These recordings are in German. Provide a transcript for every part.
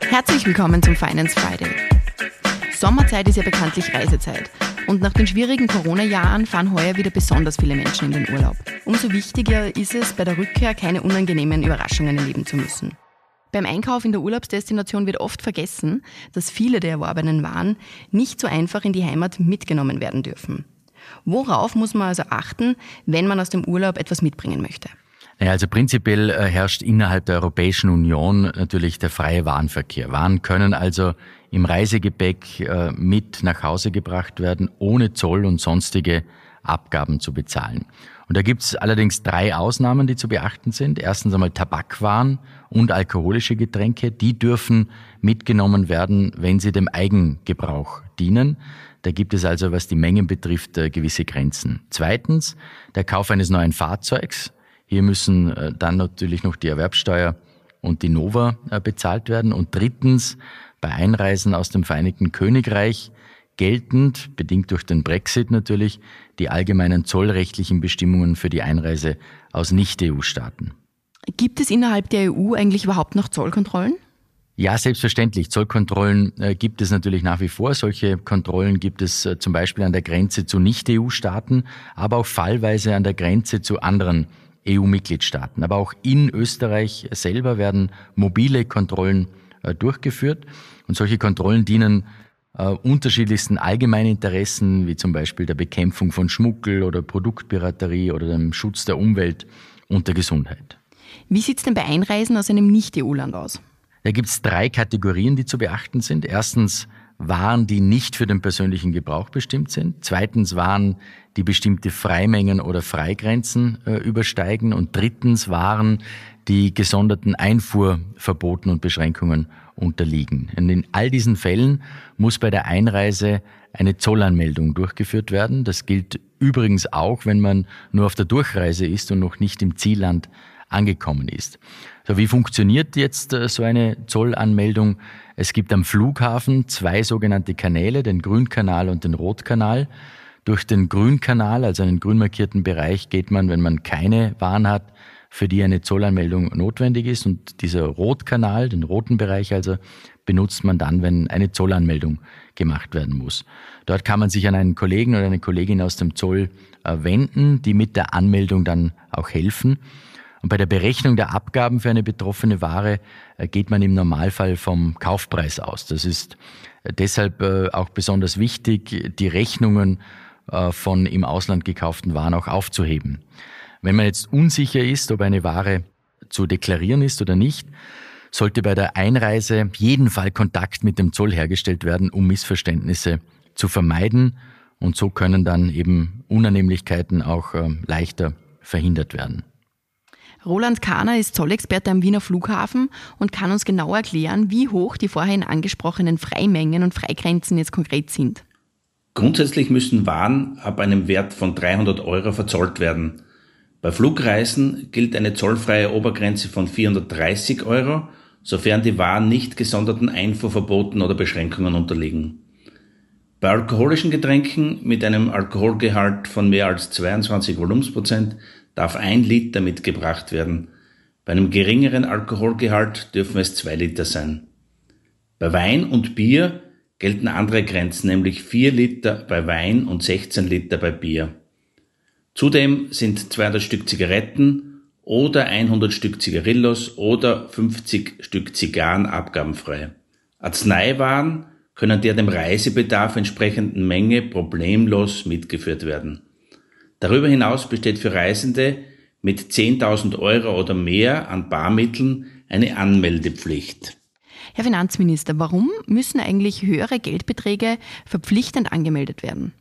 Herzlich willkommen zum Finance Friday. Sommerzeit ist ja bekanntlich Reisezeit. Und nach den schwierigen Corona-Jahren fahren heuer wieder besonders viele Menschen in den Urlaub. Umso wichtiger ist es, bei der Rückkehr keine unangenehmen Überraschungen erleben zu müssen. Beim Einkauf in der Urlaubsdestination wird oft vergessen, dass viele der erworbenen Waren nicht so einfach in die Heimat mitgenommen werden dürfen. Worauf muss man also achten, wenn man aus dem Urlaub etwas mitbringen möchte? Ja, also prinzipiell äh, herrscht innerhalb der Europäischen Union natürlich der freie Warenverkehr. Waren können also im Reisegepäck äh, mit nach Hause gebracht werden, ohne Zoll und sonstige Abgaben zu bezahlen. Und da gibt es allerdings drei Ausnahmen, die zu beachten sind. Erstens einmal Tabakwaren und alkoholische Getränke. Die dürfen mitgenommen werden, wenn sie dem Eigengebrauch dienen. Da gibt es also, was die Mengen betrifft, äh, gewisse Grenzen. Zweitens, der Kauf eines neuen Fahrzeugs. Hier müssen äh, dann natürlich noch die Erwerbsteuer und die Nova äh, bezahlt werden. Und drittens, bei Einreisen aus dem Vereinigten Königreich geltend, bedingt durch den Brexit natürlich, die allgemeinen zollrechtlichen Bestimmungen für die Einreise aus Nicht-EU-Staaten. Gibt es innerhalb der EU eigentlich überhaupt noch Zollkontrollen? Ja, selbstverständlich. Zollkontrollen äh, gibt es natürlich nach wie vor. Solche Kontrollen gibt es zum Beispiel an der Grenze zu Nicht-EU-Staaten, aber auch fallweise an der Grenze zu anderen EU-Mitgliedstaaten. Aber auch in Österreich selber werden mobile Kontrollen äh, durchgeführt. Und solche Kontrollen dienen äh, unterschiedlichsten Allgemeininteressen, wie zum Beispiel der Bekämpfung von Schmuggel oder Produktpiraterie oder dem Schutz der Umwelt und der Gesundheit. Wie sieht es denn bei Einreisen aus einem Nicht-EU-Land aus? Da gibt es drei Kategorien, die zu beachten sind. Erstens Waren, die nicht für den persönlichen Gebrauch bestimmt sind. Zweitens Waren, die bestimmte Freimengen oder Freigrenzen äh, übersteigen. Und drittens Waren, die gesonderten Einfuhrverboten und Beschränkungen unterliegen. Und in all diesen Fällen muss bei der Einreise eine Zollanmeldung durchgeführt werden. Das gilt übrigens auch, wenn man nur auf der Durchreise ist und noch nicht im Zielland angekommen ist. So, wie funktioniert jetzt äh, so eine Zollanmeldung? Es gibt am Flughafen zwei sogenannte Kanäle, den Grünkanal und den Rotkanal. Durch den Grünkanal, also einen grün markierten Bereich, geht man, wenn man keine Waren hat, für die eine Zollanmeldung notwendig ist. Und dieser Rotkanal, den roten Bereich also, benutzt man dann, wenn eine Zollanmeldung gemacht werden muss. Dort kann man sich an einen Kollegen oder eine Kollegin aus dem Zoll äh, wenden, die mit der Anmeldung dann auch helfen. Und bei der Berechnung der Abgaben für eine betroffene Ware äh, geht man im Normalfall vom Kaufpreis aus. Das ist äh, deshalb auch besonders wichtig, die Rechnungen von im Ausland gekauften Waren auch aufzuheben. Wenn man jetzt unsicher ist, ob eine Ware zu deklarieren ist oder nicht, sollte bei der Einreise jeden Fall Kontakt mit dem Zoll hergestellt werden, um Missverständnisse zu vermeiden. Und so können dann eben Unannehmlichkeiten auch äh, leichter verhindert werden. Roland Kahner ist Zollexperte am Wiener Flughafen und kann uns genau erklären, wie hoch die vorhin angesprochenen Freimengen und Freigrenzen jetzt konkret sind. Grundsätzlich müssen Waren ab einem Wert von 300 Euro verzollt werden. Bei Flugreisen gilt eine zollfreie Obergrenze von 430 Euro, sofern die Waren nicht gesonderten Einfuhrverboten oder Beschränkungen unterliegen. Bei alkoholischen Getränken mit einem Alkoholgehalt von mehr als 22 Volumensprozent darf ein Liter mitgebracht werden. Bei einem geringeren Alkoholgehalt dürfen es zwei Liter sein. Bei Wein und Bier gelten andere Grenzen, nämlich 4 Liter bei Wein und 16 Liter bei Bier. Zudem sind 200 Stück Zigaretten oder 100 Stück Zigarillos oder 50 Stück Zigarren abgabenfrei. Arzneiwaren können der dem Reisebedarf entsprechenden Menge problemlos mitgeführt werden. Darüber hinaus besteht für Reisende mit 10.000 Euro oder mehr an Barmitteln eine Anmeldepflicht. Herr Finanzminister, warum müssen eigentlich höhere Geldbeträge verpflichtend angemeldet werden?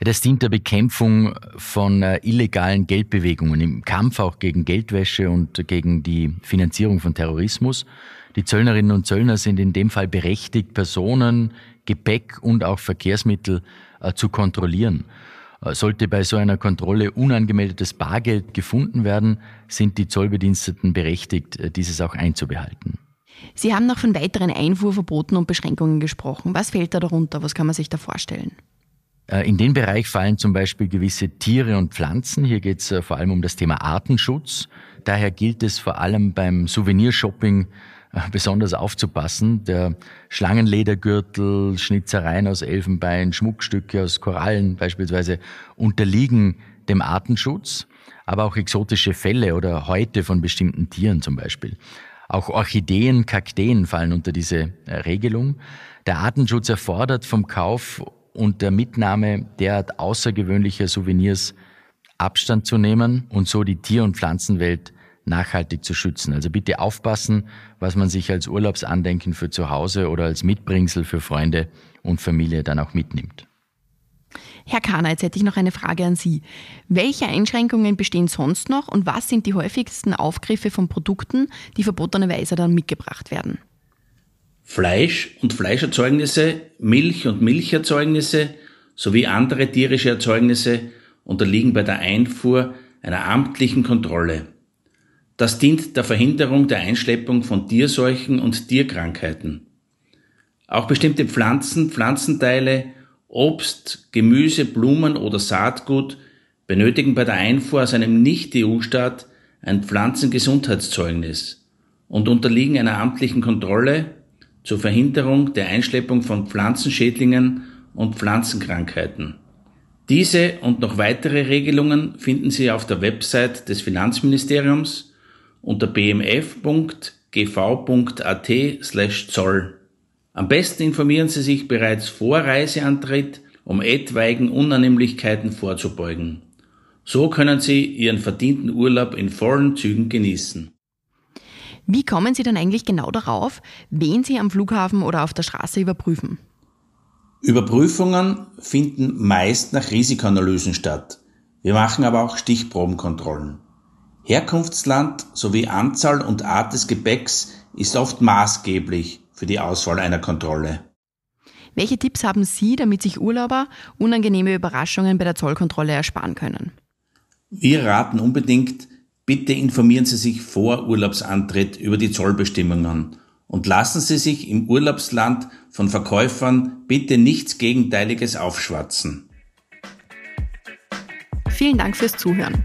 Das dient der Bekämpfung von äh, illegalen Geldbewegungen, im Kampf auch gegen Geldwäsche und gegen die Finanzierung von Terrorismus. Die Zöllnerinnen und Zöllner sind in dem Fall berechtigt, Personen, Gepäck und auch Verkehrsmittel äh, zu kontrollieren. Äh, sollte bei so einer Kontrolle unangemeldetes Bargeld gefunden werden, sind die Zollbediensteten berechtigt, äh, dieses auch einzubehalten. Sie haben noch von weiteren Einfuhrverboten und Beschränkungen gesprochen. Was fällt da darunter? Was kann man sich da vorstellen? Äh, in den Bereich fallen zum Beispiel gewisse Tiere und Pflanzen. Hier geht es vor allem um das Thema Artenschutz. Daher gilt es vor allem beim Souvenirshopping besonders aufzupassen. Der Schlangenledergürtel, Schnitzereien aus Elfenbein, Schmuckstücke aus Korallen beispielsweise unterliegen dem Artenschutz, aber auch exotische Fälle oder Häute von bestimmten Tieren zum Beispiel. Auch Orchideen, Kakteen fallen unter diese äh, Regelung. Der Artenschutz erfordert vom Kauf und der Mitnahme derart außergewöhnlicher Souvenirs Abstand zu nehmen und so die Tier- und Pflanzenwelt nachhaltig zu schützen. Also bitte aufpassen, was man sich als Urlaubsandenken für zu Hause oder als Mitbringsel für Freunde und Familie dann auch mitnimmt. Herr Kahner, jetzt hätte ich noch eine Frage an Sie. Welche Einschränkungen bestehen sonst noch und was sind die häufigsten Aufgriffe von Produkten, die verbotenerweise dann mitgebracht werden? Fleisch und Fleischerzeugnisse, Milch und Milcherzeugnisse sowie andere tierische Erzeugnisse unterliegen bei der Einfuhr einer amtlichen Kontrolle. Das dient der Verhinderung der Einschleppung von Tierseuchen und Tierkrankheiten. Auch bestimmte Pflanzen, Pflanzenteile, Obst, Gemüse, Blumen oder Saatgut benötigen bei der Einfuhr aus einem Nicht-EU-Staat ein Pflanzengesundheitszeugnis und unterliegen einer amtlichen Kontrolle zur Verhinderung der Einschleppung von Pflanzenschädlingen und Pflanzenkrankheiten. Diese und noch weitere Regelungen finden Sie auf der Website des Finanzministeriums unter bmf.gv.at slash Zoll. Am besten informieren Sie sich bereits vor Reiseantritt, um etwaigen Unannehmlichkeiten vorzubeugen. So können Sie Ihren verdienten Urlaub in vollen Zügen genießen. Wie kommen Sie dann eigentlich genau darauf, wen Sie am Flughafen oder auf der Straße überprüfen? Überprüfungen finden meist nach Risikoanalysen statt. Wir machen aber auch Stichprobenkontrollen. Herkunftsland sowie Anzahl und Art des Gepäcks ist oft maßgeblich für die Auswahl einer Kontrolle. Welche Tipps haben Sie, damit sich Urlauber unangenehme Überraschungen bei der Zollkontrolle ersparen können? Wir raten unbedingt, bitte informieren Sie sich vor Urlaubsantritt über die Zollbestimmungen und lassen Sie sich im Urlaubsland von Verkäufern bitte nichts Gegenteiliges aufschwatzen. Vielen Dank fürs Zuhören.